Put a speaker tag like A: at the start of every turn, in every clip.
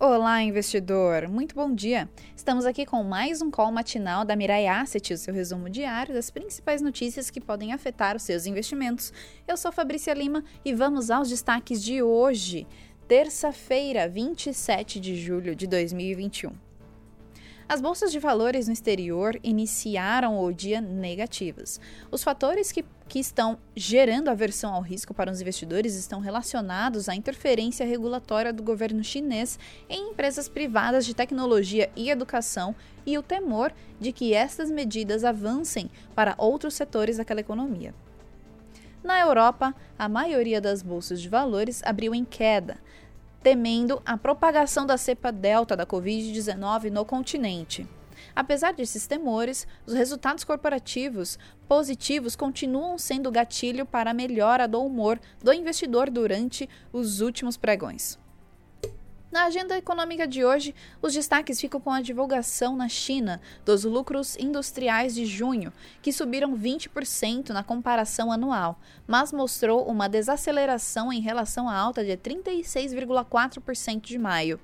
A: Olá, investidor! Muito bom dia! Estamos aqui com mais um call matinal da Mirai Asset, o seu resumo diário das principais notícias que podem afetar os seus investimentos. Eu sou Fabrícia Lima e vamos aos destaques de hoje, terça-feira, 27 de julho de 2021. As bolsas de valores no exterior iniciaram o dia negativas. Os fatores que, que estão gerando aversão ao risco para os investidores estão relacionados à interferência regulatória do governo chinês em empresas privadas de tecnologia e educação e o temor de que estas medidas avancem para outros setores daquela economia. Na Europa, a maioria das bolsas de valores abriu em queda, temendo a propagação da cepa delta da Covid-19 no continente. Apesar desses temores, os resultados corporativos positivos continuam sendo gatilho para a melhora do humor do investidor durante os últimos pregões. Na agenda econômica de hoje, os destaques ficam com a divulgação na China dos lucros industriais de junho, que subiram 20% na comparação anual, mas mostrou uma desaceleração em relação à alta de 36,4% de maio.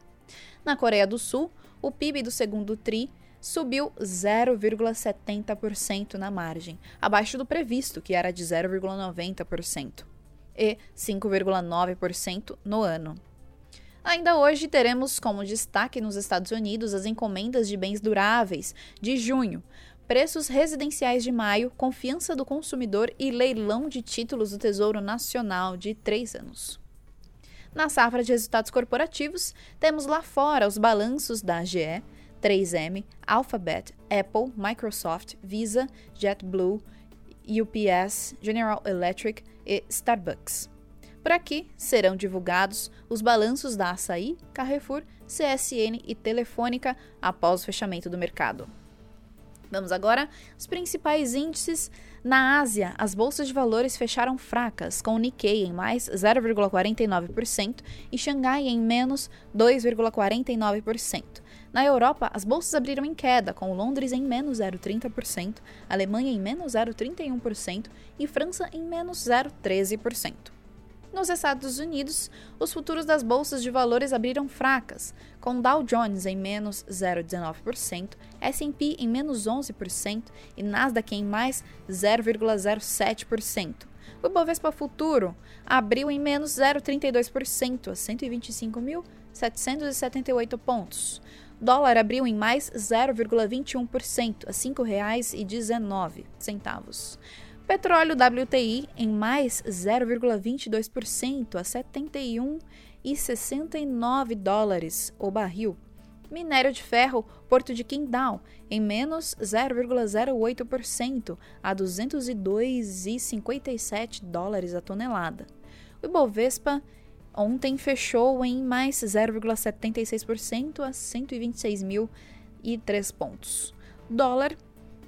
A: Na Coreia do Sul, o PIB do segundo TRI subiu 0,70% na margem, abaixo do previsto, que era de 0,90%, e 5,9% no ano. Ainda hoje teremos como destaque nos Estados Unidos as encomendas de bens duráveis de junho, preços residenciais de maio, confiança do consumidor e leilão de títulos do Tesouro Nacional de três anos. Na safra de resultados corporativos, temos lá fora os balanços da GE, 3M, Alphabet, Apple, Microsoft, Visa, JetBlue, UPS, General Electric e Starbucks. Por aqui serão divulgados os balanços da Açaí, Carrefour, CSN e Telefônica após o fechamento do mercado. Vamos agora aos principais índices. Na Ásia, as bolsas de valores fecharam fracas, com o Nikkei em mais 0,49% e Xangai em menos 2,49%. Na Europa, as bolsas abriram em queda, com Londres em menos 0,30%, Alemanha em menos 0,31% e França em menos 0,13%. Nos Estados Unidos, os futuros das bolsas de valores abriram fracas, com Dow Jones em menos 0,19%, S&P em menos 11% e Nasdaq em mais 0,07%. O Bovespa Futuro abriu em menos 0,32% a 125.778 pontos. O dólar abriu em mais 0,21% a R$ 5,19. Petróleo WTI em mais 0,22% a 71,69 dólares o barril. Minério de ferro, Porto de Qingdao, em menos 0,08% a 202,57 dólares a tonelada. O Ibovespa ontem fechou em mais 0,76% a 126.003 pontos. Dólar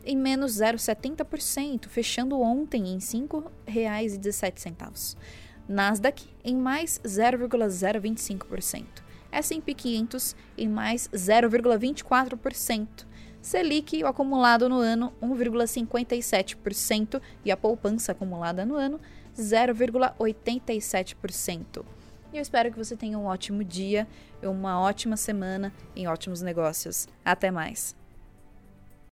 A: em menos 0,70%, fechando ontem em R$ 5,17. Nasdaq em mais 0,025%. S&P 500 em mais 0,24%. Selic, o acumulado no ano, 1,57% e a poupança acumulada no ano, 0,87%. E eu espero que você tenha um ótimo dia, uma ótima semana em ótimos negócios. Até mais!